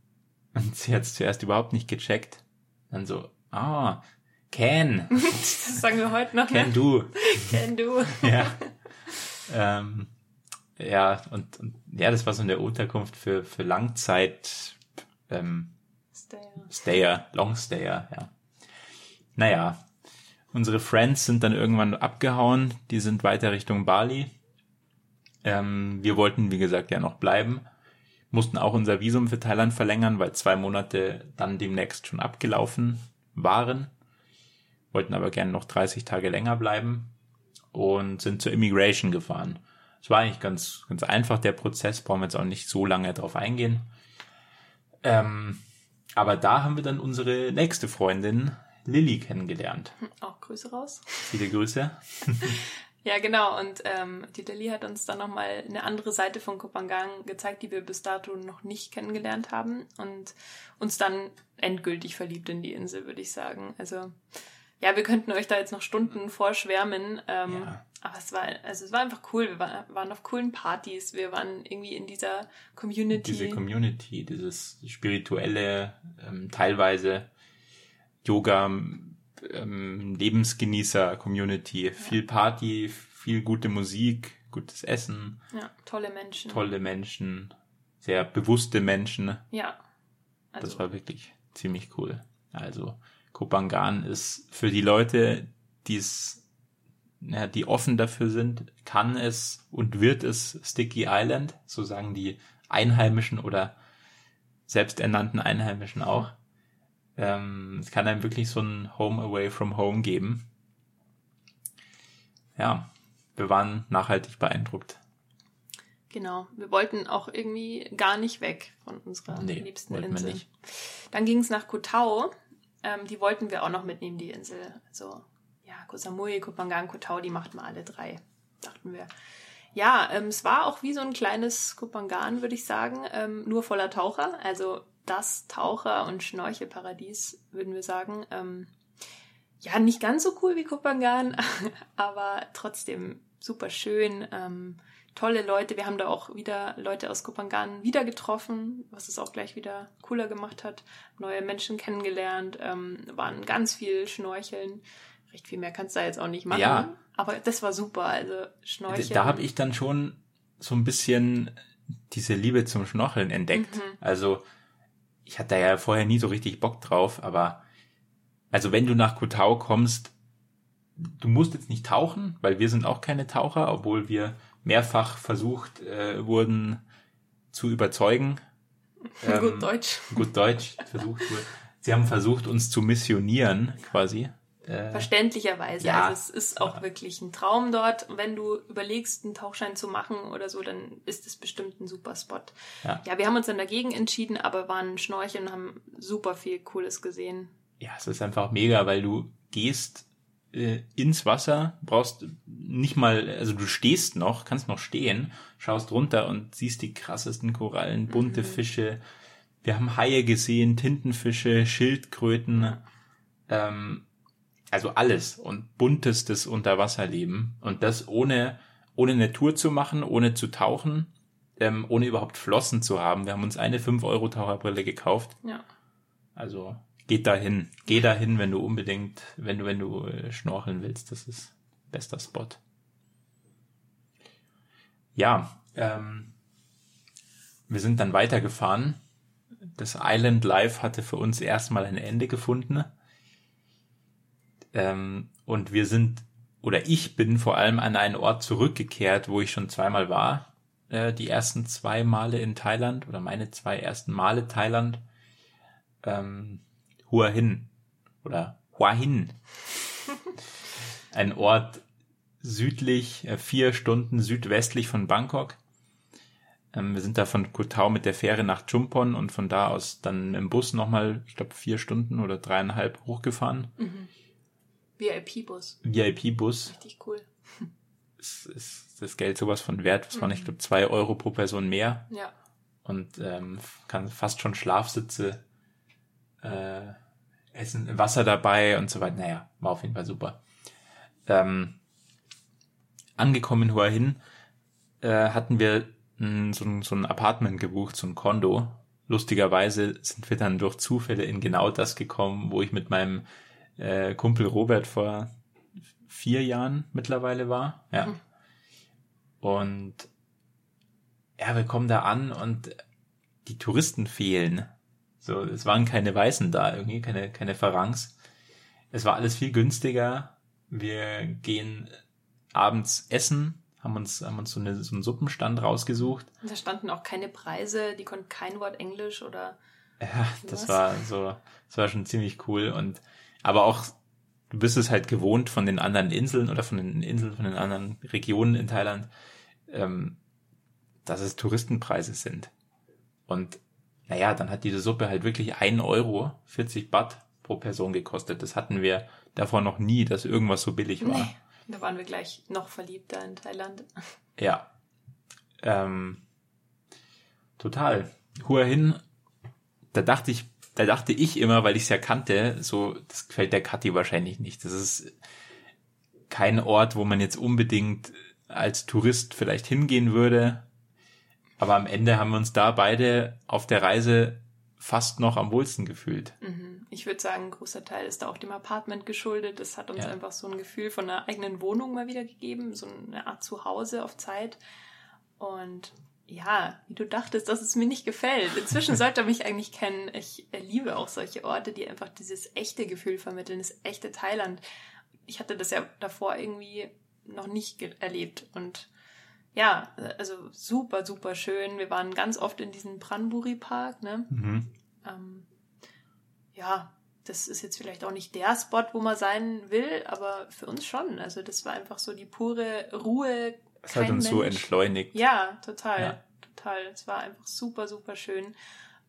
Speaker 2: und sie hat es zuerst überhaupt nicht gecheckt. Dann so, ah, can.
Speaker 1: das sagen wir heute noch.
Speaker 2: Ne? do.
Speaker 1: Can do.
Speaker 2: ja. Ähm, ja, und, und ja, das war so eine Unterkunft für, für Langzeit ähm, Stayer. Stayer, Long Stayer, ja. Naja, unsere Friends sind dann irgendwann abgehauen, die sind weiter Richtung Bali. Ähm, wir wollten, wie gesagt, ja noch bleiben mussten auch unser Visum für Thailand verlängern, weil zwei Monate dann demnächst schon abgelaufen waren, wollten aber gerne noch 30 Tage länger bleiben und sind zur Immigration gefahren. Es war eigentlich ganz, ganz einfach, der Prozess, brauchen wir jetzt auch nicht so lange drauf eingehen. Ähm, aber da haben wir dann unsere nächste Freundin, Lilly, kennengelernt.
Speaker 1: Auch Grüße raus.
Speaker 2: Viele Grüße.
Speaker 1: Ja, genau. Und ähm, die Dali hat uns dann nochmal eine andere Seite von Kopangang gezeigt, die wir bis dato noch nicht kennengelernt haben und uns dann endgültig verliebt in die Insel, würde ich sagen. Also ja, wir könnten euch da jetzt noch Stunden vorschwärmen. Ähm, ja. Aber es war, also es war einfach cool. Wir war, waren auf coolen Partys. Wir waren irgendwie in dieser Community.
Speaker 2: Diese Community, dieses spirituelle, ähm, teilweise Yoga, ähm, Lebensgenießer-Community. Viel Party, viel gute Musik, gutes Essen.
Speaker 1: Ja, tolle Menschen.
Speaker 2: Tolle Menschen, sehr bewusste Menschen.
Speaker 1: Ja.
Speaker 2: Also. Das war wirklich ziemlich cool. Also Kopangan ist für die Leute, die es ja, die offen dafür sind, kann es und wird es Sticky Island, so sagen die Einheimischen oder selbsternannten Einheimischen auch. Ähm, es kann einem wirklich so ein Home Away from Home geben. Ja, wir waren nachhaltig beeindruckt.
Speaker 1: Genau, wir wollten auch irgendwie gar nicht weg von unserer nee, liebsten Insel. Dann ging es nach Kotau. Ähm, die wollten wir auch noch mitnehmen, die Insel. Also ja, Koh Samui, Koh Tao, die machten wir alle drei, dachten wir. Ja, ähm, es war auch wie so ein kleines Koh Phangan, würde ich sagen, ähm, nur voller Taucher. Also das Taucher- und Schnorchelparadies, würden wir sagen. Ähm, ja, nicht ganz so cool wie Kopangan, aber trotzdem super schön. Ähm, tolle Leute. Wir haben da auch wieder Leute aus Kopangan wieder getroffen, was es auch gleich wieder cooler gemacht hat. Neue Menschen kennengelernt, ähm, waren ganz viel Schnorcheln. Recht viel mehr kannst du da jetzt auch nicht machen. Ja. Aber das war super. Also Schnorcheln.
Speaker 2: Da habe ich dann schon so ein bisschen diese Liebe zum Schnorcheln entdeckt. Mhm. Also ich hatte da ja vorher nie so richtig Bock drauf, aber also wenn du nach Kotau kommst, du musst jetzt nicht tauchen, weil wir sind auch keine Taucher, obwohl wir mehrfach versucht äh, wurden zu überzeugen.
Speaker 1: Ähm, gut Deutsch.
Speaker 2: Gut Deutsch versucht wurde. Sie haben versucht, uns zu missionieren, quasi. Äh,
Speaker 1: Verständlicherweise.
Speaker 2: ja.
Speaker 1: Also es ist auch wirklich ein Traum dort. Wenn du überlegst, einen Tauchschein zu machen oder so, dann ist es bestimmt ein super Spot.
Speaker 2: Ja.
Speaker 1: ja, wir haben uns dann dagegen entschieden, aber waren schnorcheln und haben super viel Cooles gesehen.
Speaker 2: ja, es ist einfach mega, weil du gehst äh, ins Wasser, brauchst nicht mal, also du stehst noch, kannst noch stehen, schaust runter und siehst die krassesten Korallen, bunte Fische. Wir haben Haie gesehen, Tintenfische, Schildkröten, ähm, also alles und buntestes Unterwasserleben und das ohne ohne eine Tour zu machen, ohne zu tauchen, ähm, ohne überhaupt Flossen zu haben. Wir haben uns eine 5 Euro Taucherbrille gekauft.
Speaker 1: Ja.
Speaker 2: Also geht dahin, geh dahin, wenn du unbedingt, wenn du wenn du äh, schnorcheln willst. Das ist bester Spot. Ja, ähm, wir sind dann weitergefahren. Das Island Life hatte für uns erstmal ein Ende gefunden. Ähm, und wir sind, oder ich bin vor allem an einen Ort zurückgekehrt, wo ich schon zweimal war. Äh, die ersten zwei Male in Thailand oder meine zwei ersten Male Thailand. Ähm, Hua Hin oder Hua Hin. Ein Ort südlich, äh, vier Stunden südwestlich von Bangkok. Ähm, wir sind da von Koh Tao mit der Fähre nach Chumpon und von da aus dann im Bus nochmal, ich glaube, vier Stunden oder dreieinhalb hochgefahren.
Speaker 1: VIP-Bus.
Speaker 2: VIP-Bus.
Speaker 1: Richtig cool.
Speaker 2: Ist, ist das Geld sowas von wert. Das waren, ich glaube, zwei Euro pro Person mehr.
Speaker 1: Ja.
Speaker 2: Und ähm, kann fast schon Schlafsitze äh, essen, Wasser dabei und so weiter. Naja, war auf jeden Fall super. Ähm, angekommen in Hua Hin äh, hatten wir mh, so, ein, so ein Apartment gebucht, so ein Kondo. Lustigerweise sind wir dann durch Zufälle in genau das gekommen, wo ich mit meinem äh, Kumpel Robert vor vier Jahren mittlerweile war. Ja. Und ja, wir kommen da an und die Touristen fehlen. So, es waren keine Weißen da irgendwie, keine, keine Farangs. Es war alles viel günstiger. Wir gehen abends essen, haben uns, haben uns so, eine, so einen Suppenstand rausgesucht.
Speaker 1: Und da standen auch keine Preise, die konnten kein Wort Englisch oder
Speaker 2: Ja, das
Speaker 1: Was?
Speaker 2: war so, das war schon ziemlich cool und, aber auch, du bist es halt gewohnt von den anderen Inseln oder von den Inseln, von den anderen Regionen in Thailand, ähm, dass es Touristenpreise sind. Und, naja, dann hat diese Suppe halt wirklich ein Euro, 40 Baht pro Person gekostet. Das hatten wir davor noch nie, dass irgendwas so billig war.
Speaker 1: Nee. Da waren wir gleich noch verliebter in Thailand.
Speaker 2: Ja. Ähm, total. Hua hin, da dachte ich, da dachte ich immer, weil ich es ja kannte, so, das gefällt der Kathi wahrscheinlich nicht. Das ist kein Ort, wo man jetzt unbedingt als Tourist vielleicht hingehen würde. Aber am Ende haben wir uns da beide auf der Reise fast noch am wohlsten gefühlt.
Speaker 1: Ich würde sagen, ein großer Teil ist da auch dem Apartment geschuldet. Das hat uns
Speaker 2: Ja.
Speaker 1: einfach so ein Gefühl von einer eigenen Wohnung mal wieder gegeben, so eine Art Zuhause auf Zeit. Und ja, wie du dachtest, dass es mir nicht gefällt. Inzwischen sollte er mich eigentlich kennen. Ich liebe auch solche Orte, die einfach dieses echte Gefühl vermitteln, das echte Thailand. Ich hatte das ja davor irgendwie noch nicht erlebt und ja, also super, super schön. Wir waren ganz oft in diesem Pranburi Park, ne?
Speaker 2: Mhm.
Speaker 1: ähm, ja, das ist jetzt vielleicht auch nicht der Spot, wo man sein will, aber für uns schon. Also das war einfach so die pure Ruhe.
Speaker 2: Es hat uns so
Speaker 1: Mensch.
Speaker 2: entschleunigt.
Speaker 1: Ja, total,
Speaker 2: Ja.
Speaker 1: total. Es war einfach super, super schön.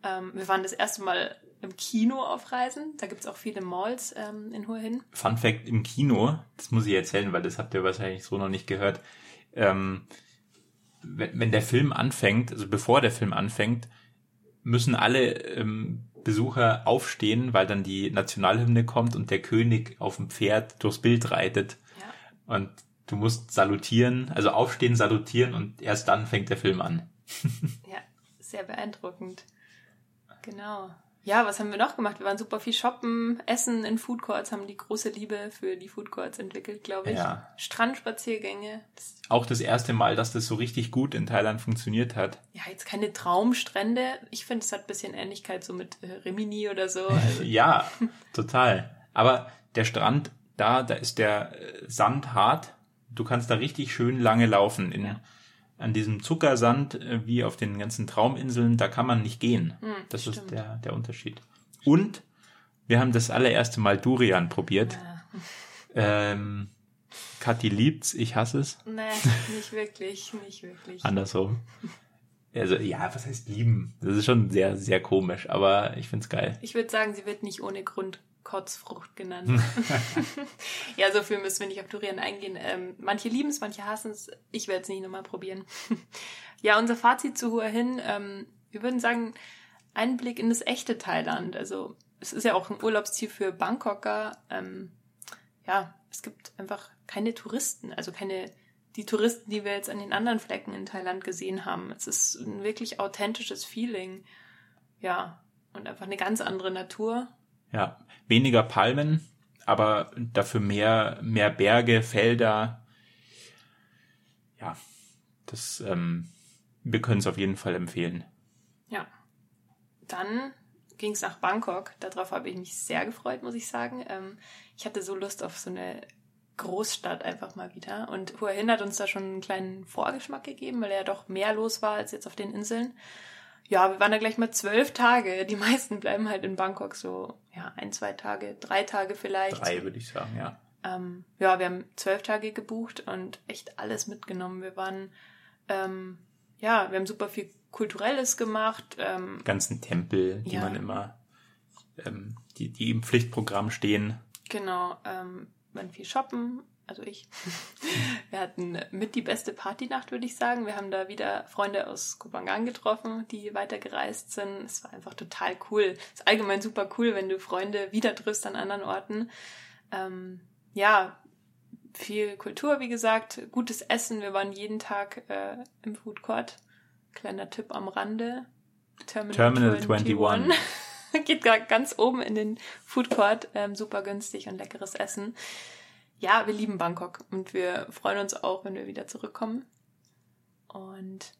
Speaker 1: Ähm, wir waren das erste Mal im Kino auf Reisen. Da gibt's auch viele Malls ähm, in Hua Hin.
Speaker 2: Fun Fact im Kino, das muss ich erzählen, weil das habt ihr wahrscheinlich so noch nicht gehört. Ähm, wenn, wenn der Film anfängt, also bevor der Film anfängt, müssen alle ähm, Besucher aufstehen, weil dann die Nationalhymne kommt und der König auf dem Pferd durchs Bild reitet.
Speaker 1: Ja.
Speaker 2: Und du musst salutieren, also aufstehen, salutieren und erst dann fängt der Film an.
Speaker 1: Ja, sehr beeindruckend. Genau. Ja, was haben wir noch gemacht? Wir waren super viel shoppen, essen in Food Courts, haben die große Liebe für die Food Courts entwickelt, glaube ich.
Speaker 2: Ja.
Speaker 1: Strandspaziergänge.
Speaker 2: Auch das erste Mal, dass das so richtig gut in Thailand funktioniert hat.
Speaker 1: ja, jetzt keine Traumstrände. Ich finde, es hat ein bisschen Ähnlichkeit so mit äh, Rimini oder so. Also,
Speaker 2: Ja, total. Aber der Strand da, da ist der äh, Sand hart. Du kannst da richtig schön lange laufen. In,
Speaker 1: Ja.
Speaker 2: An diesem Zuckersand, äh, wie auf den ganzen Trauminseln, da kann man nicht gehen.
Speaker 1: Hm,
Speaker 2: das ist
Speaker 1: stimmt.
Speaker 2: der, der Unterschied. Und wir haben das allererste Mal Durian probiert.
Speaker 1: Ja.
Speaker 2: Ähm, Kathi liebt's, ich hasse es.
Speaker 1: Nee, nicht wirklich, nicht wirklich.
Speaker 2: Andersrum. Also, ja, was heißt lieben? Das ist schon sehr, sehr komisch, aber ich find's geil.
Speaker 1: Ich würde sagen, sie wird nicht ohne Grund Kotzfrucht genannt. ja, so viel müssen wir nicht auf Durian eingehen. Ähm, manche lieben es, manche hassen es. Ich werde es nicht nochmal probieren. ja, unser Fazit zu Hua Hin. Ähm, wir würden sagen, Einblick in das echte Thailand. Also es ist ja auch ein Urlaubsziel für Bangkoker. Ähm, ja, es gibt einfach keine Touristen, also keine die Touristen, die wir jetzt an den anderen Flecken in Thailand gesehen haben. Es ist ein wirklich authentisches Feeling. Ja, und einfach eine ganz andere Natur.
Speaker 2: Ja, weniger Palmen, aber dafür mehr, mehr Berge, Felder. Ja, das, ähm, wir können es auf jeden Fall empfehlen.
Speaker 1: Ja. Dann ging es nach Bangkok. Darauf habe ich mich sehr gefreut, muss ich sagen. Ähm, ich hatte so Lust auf so eine Großstadt einfach mal wieder. Und Hua Hin hat uns da schon einen kleinen Vorgeschmack gegeben, weil er ja doch mehr los war als jetzt auf den Inseln. Ja, wir waren da gleich mal zwölf Tage. Die meisten bleiben halt in Bangkok so, ja, ein, zwei Tage, drei Tage vielleicht.
Speaker 2: Drei, würde ich sagen, ja.
Speaker 1: Ähm, ja, wir haben zwölf Tage gebucht und echt alles mitgenommen. Wir waren, ähm, ja, wir haben super viel Kulturelles gemacht. Ähm,
Speaker 2: Ganzen Tempel, die ja. man immer, ähm, die, die im Pflichtprogramm stehen.
Speaker 1: Genau, ähm, waren viel shoppen, also ich. Wir hatten mit die beste Partynacht, würde ich sagen. Wir haben da wieder Freunde aus Kupangan getroffen, die weitergereist sind. Es war einfach total cool. Es ist allgemein super cool, wenn du Freunde wieder triffst an anderen Orten. Ähm, ja, viel Kultur, wie gesagt, gutes Essen. Wir waren jeden Tag äh, im Food Court. Kleiner Tipp am Rande.
Speaker 2: Terminal, Terminal 21. 21.
Speaker 1: Geht ganz oben in den Food Court. Ähm, super günstig und leckeres Essen ja, wir lieben Bangkok und wir freuen uns auch, wenn wir wieder zurückkommen. Und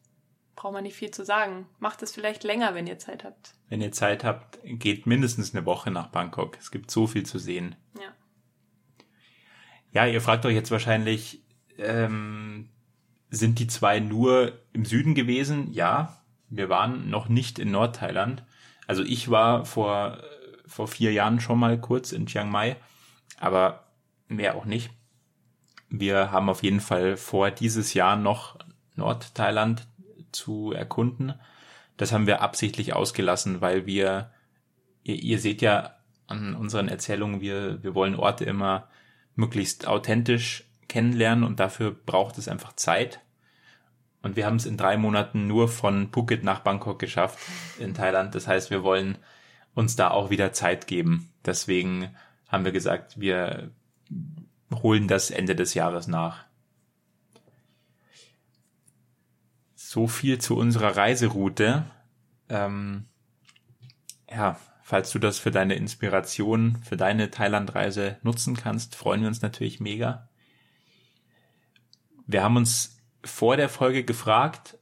Speaker 1: braucht man nicht viel zu sagen. Macht es vielleicht länger, wenn ihr Zeit habt.
Speaker 2: Wenn ihr Zeit habt, geht mindestens eine Woche nach Bangkok. Es gibt so viel zu sehen.
Speaker 1: Ja.
Speaker 2: Ja, ihr fragt euch jetzt wahrscheinlich, ähm, sind die zwei nur im Süden gewesen? Ja, wir waren noch nicht in Nordthailand. Also ich war vor, vor vier Jahren schon mal kurz in Chiang Mai, aber mehr auch nicht. Wir haben auf jeden Fall vor, dieses Jahr noch Nordthailand zu erkunden. Das haben wir absichtlich ausgelassen, weil wir, ihr, ihr seht ja an unseren Erzählungen, wir, wir wollen Orte immer möglichst authentisch kennenlernen und dafür braucht es einfach Zeit. Und wir haben es in drei Monaten nur von Phuket nach Bangkok geschafft in Thailand. Das heißt, wir wollen uns da auch wieder Zeit geben. Deswegen haben wir gesagt, wir, holen das Ende des Jahres nach. So viel zu unserer Reiseroute. Ähm, ja, falls du das für deine Inspiration, für deine Thailandreise nutzen kannst, freuen wir uns natürlich mega. Wir haben uns vor der Folge gefragt,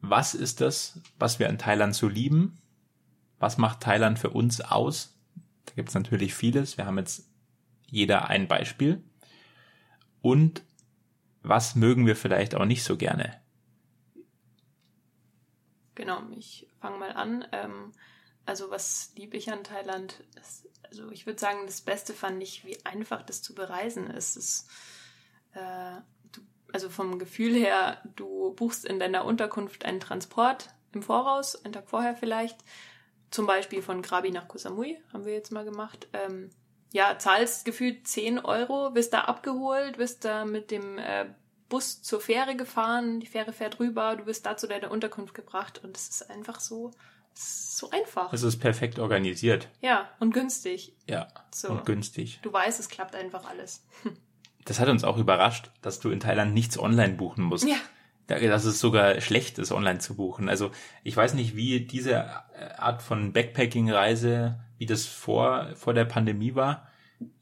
Speaker 2: was ist das, was wir an Thailand so lieben? Was macht Thailand für uns aus? Da gibt es natürlich vieles. Wir haben jetzt jeder ein Beispiel. Und was mögen wir vielleicht auch nicht so gerne?
Speaker 1: Genau, ich fange mal an. Ähm, also was liebe ich an Thailand? Ist, also ich würde sagen, das Beste fand ich, wie einfach das zu bereisen ist. Es, äh, du, also vom Gefühl her, du buchst in deiner Unterkunft einen Transport im Voraus, einen Tag vorher vielleicht. Zum Beispiel von Krabi nach Koh Samui haben wir jetzt mal gemacht. Ähm, ja, zahlst gefühlt 10 Euro, wirst da abgeholt, wirst da mit dem äh, Bus zur Fähre gefahren, die Fähre fährt rüber, du wirst da zu deiner Unterkunft gebracht und es ist einfach so, ist so einfach.
Speaker 2: Es ist perfekt organisiert.
Speaker 1: Ja, und günstig.
Speaker 2: Ja, so. und günstig.
Speaker 1: Du weißt, es klappt einfach alles.
Speaker 2: Das hat uns auch überrascht, dass du in Thailand nichts online buchen musst. Ja. Dass es sogar schlecht ist, online zu buchen. Also ich weiß nicht, wie diese Art von Backpacking-Reise wie das vor, vor der Pandemie war.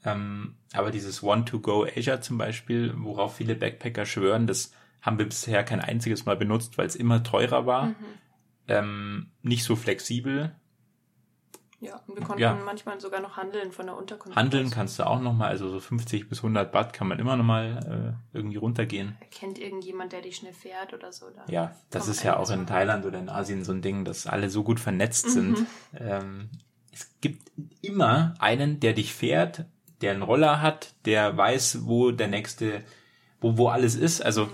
Speaker 2: Ähm, aber dieses One-to-Go Asia zum Beispiel, worauf viele Backpacker schwören, das haben wir bisher kein einziges Mal benutzt, weil es immer teurer war, mhm. ähm, nicht so flexibel.
Speaker 1: Ja, und wir konnten ja. manchmal sogar noch handeln von der Unterkunft.
Speaker 2: Handeln aus. kannst du auch nochmal, also so 50 bis 100 Baht kann man immer nochmal äh, irgendwie runtergehen.
Speaker 1: Kennt irgendjemand, der dich schnell fährt oder so? Da
Speaker 2: ja, das ist ja auch in Thailand oder in Asien so ein Ding, dass alle so gut vernetzt mhm. sind. Ähm, es gibt immer einen, der dich fährt, der einen Roller hat, der weiß, wo der nächste, wo, wo alles ist. Also,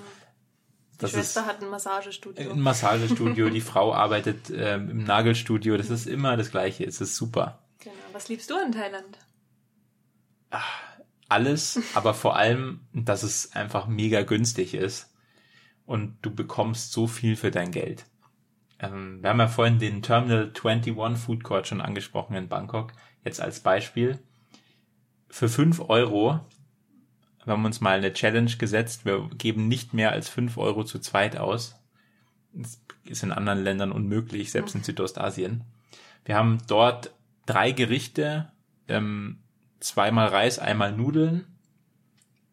Speaker 1: die Schwester hat ein Massagestudio.
Speaker 2: Ein Massagestudio, die Frau arbeitet ähm, im Nagelstudio. Das ist immer das Gleiche. Es ist super.
Speaker 1: Genau. Was liebst du in Thailand?
Speaker 2: Ach, alles, aber vor allem, dass es einfach mega günstig ist und du bekommst so viel für dein Geld. Ähm, wir haben ja vorhin den Terminal 21 Food Court schon angesprochen in Bangkok, jetzt als Beispiel. Für fünf Euro wir haben uns mal eine Challenge gesetzt, wir geben nicht mehr als fünf Euro zu zweit aus. Das ist in anderen Ländern unmöglich, selbst in Südostasien. Wir haben dort drei Gerichte, ähm, zweimal Reis, einmal Nudeln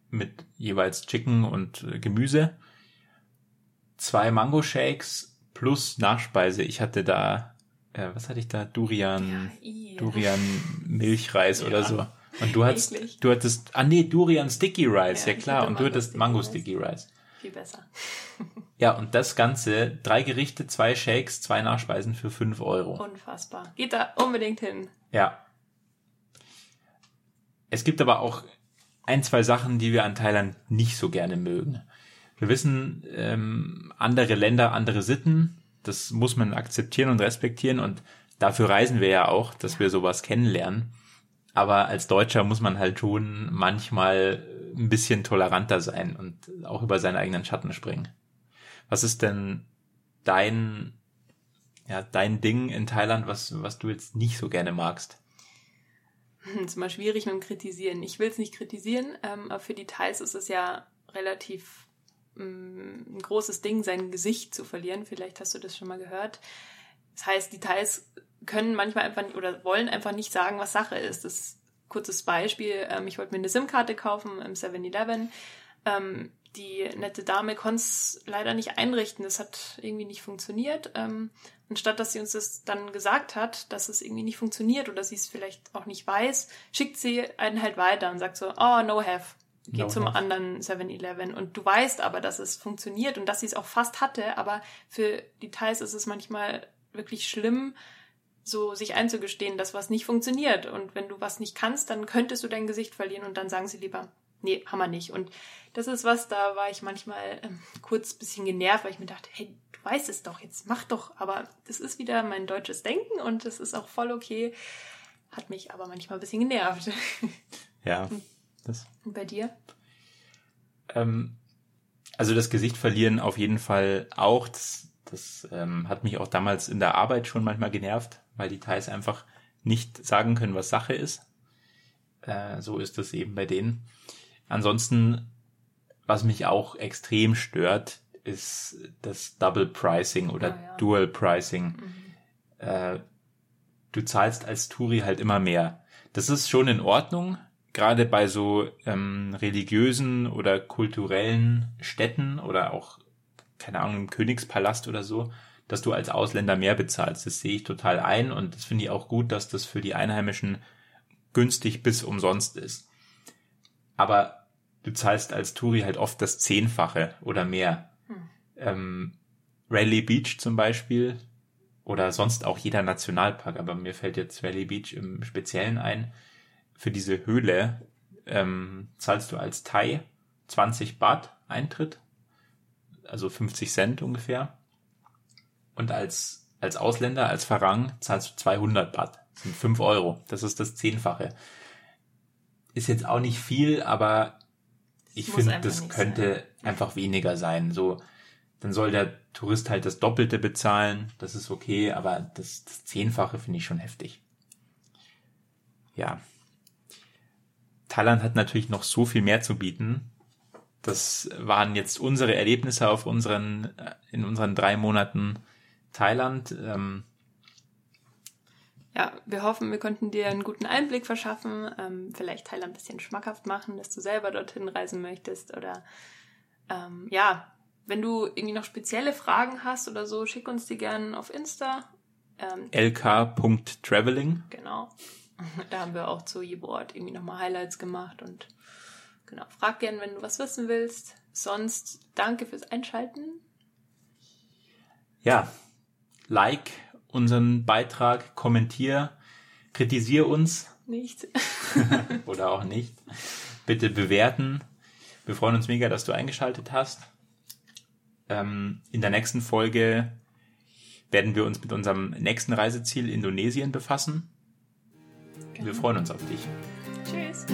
Speaker 2: mit jeweils Chicken und äh, Gemüse, zwei Mango Shakes plus Nachspeise. Ich hatte da, äh, was hatte ich da? Durian, ja, Durian Milchreis ja. oder so. Und du hattest, Eklig. du hattest, ah nee, Durian Sticky Rice, ja, ja klar. Und du hattest Mango Sticky Rice.
Speaker 1: Viel besser.
Speaker 2: ja, und das Ganze, drei Gerichte, zwei Shakes, zwei Nachspeisen für fünf Euro.
Speaker 1: Unfassbar. Geht da unbedingt hin.
Speaker 2: Ja. Es gibt aber auch ein, zwei Sachen, die wir an Thailand nicht so gerne mögen. Wir wissen, ähm, andere Länder, andere Sitten, das muss man akzeptieren und respektieren und dafür reisen wir ja auch, dass ja. wir sowas kennenlernen. Aber als Deutscher muss man halt schon manchmal ein bisschen toleranter sein und auch über seine eigenen Schatten springen. Was ist denn dein, ja, dein Ding in Thailand, was, was du jetzt nicht so gerne magst?
Speaker 1: Hm, ist mal schwierig mit dem Kritisieren. Ich will es nicht kritisieren, ähm, aber für die Thais ist es ja relativ ähm, ein großes Ding, sein Gesicht zu verlieren. Vielleicht hast du das schon mal gehört. Das heißt, die Thais können manchmal einfach oder wollen einfach nicht sagen, was Sache ist. Das kurzes Beispiel. Ähm, ich wollte mir eine SIM-Karte kaufen im 7-Eleven. Ähm, die nette Dame konnte es leider nicht einrichten. Das hat irgendwie nicht funktioniert. Ähm, anstatt dass sie uns das dann gesagt hat, dass es irgendwie nicht funktioniert oder sie es vielleicht auch nicht weiß, schickt sie einen halt weiter und sagt so, oh, no have. Geh no zum have. anderen 7-Eleven. Und du weißt aber, dass es funktioniert und dass sie es auch fast hatte, aber für Details ist es manchmal wirklich schlimm, so sich einzugestehen, dass was nicht funktioniert. Und wenn du was nicht kannst, dann könntest du dein Gesicht verlieren und dann sagen sie lieber, nee, haben wir nicht. Und das ist was, da war ich manchmal ähm, kurz bisschen genervt, weil ich mir dachte, hey, du weißt es doch, jetzt mach doch. Aber das ist wieder mein deutsches Denken und das ist auch voll okay. Hat mich aber manchmal ein bisschen genervt.
Speaker 2: Ja. Das.
Speaker 1: Und bei dir?
Speaker 2: Ähm, also das Gesicht verlieren auf jeden Fall auch. Das, das ähm, hat mich auch damals in der Arbeit schon manchmal genervt, weil die Thais einfach nicht sagen können, was Sache ist. Äh, so ist es eben bei denen. Ansonsten, was mich auch extrem stört, ist das Double Pricing oder oh, ja. Dual Pricing. Mhm. Äh, du zahlst als Touri halt immer mehr. Das ist schon in Ordnung, gerade bei so ähm, religiösen oder kulturellen Städten oder auch, keine Ahnung, im Königspalast oder so dass du als Ausländer mehr bezahlst. Das sehe ich total ein und das finde ich auch gut, dass das für die Einheimischen günstig bis umsonst ist. Aber du zahlst als Touri halt oft das Zehnfache oder mehr. Hm. Ähm, Raleigh Beach zum Beispiel oder sonst auch jeder Nationalpark, aber mir fällt jetzt Raleigh Beach im Speziellen ein. Für diese Höhle ähm, zahlst du als Thai 20 Baht Eintritt, also 50 Cent ungefähr. Und als, als Ausländer, als Farang, zahlst du 200 Baht. Das sind 5 Euro. Das ist das Zehnfache. Ist jetzt auch nicht viel, aber ich finde, das könnte sein. einfach weniger sein. So, dann soll der Tourist halt das Doppelte bezahlen. Das ist okay, aber das, das Zehnfache finde ich schon heftig. Ja. Thailand hat natürlich noch so viel mehr zu bieten. Das waren jetzt unsere Erlebnisse auf unseren, äh, in unseren drei Monaten Thailand. Ähm,
Speaker 1: ja, wir hoffen, wir konnten dir einen guten Einblick verschaffen, ähm, vielleicht Thailand ein bisschen schmackhaft machen, dass du selber dorthin reisen möchtest oder ähm, ja, wenn du irgendwie noch spezielle Fragen hast oder so, schick uns die gerne auf Insta.
Speaker 2: Ähm, lk.traveling.
Speaker 1: Genau. Da haben wir auch zu jedem Ort irgendwie nochmal Highlights gemacht und genau, frag gern, wenn du was wissen willst. Sonst danke fürs Einschalten.
Speaker 2: Ja, like unseren Beitrag, kommentier, kritisier uns.
Speaker 1: Nicht.
Speaker 2: oder auch nicht. Bitte bewerten. Wir freuen uns mega, dass du eingeschaltet hast. Ähm, in der nächsten Folge werden wir uns mit unserem nächsten Reiseziel Indonesien befassen. Wir freuen uns auf dich.
Speaker 1: Tschüss.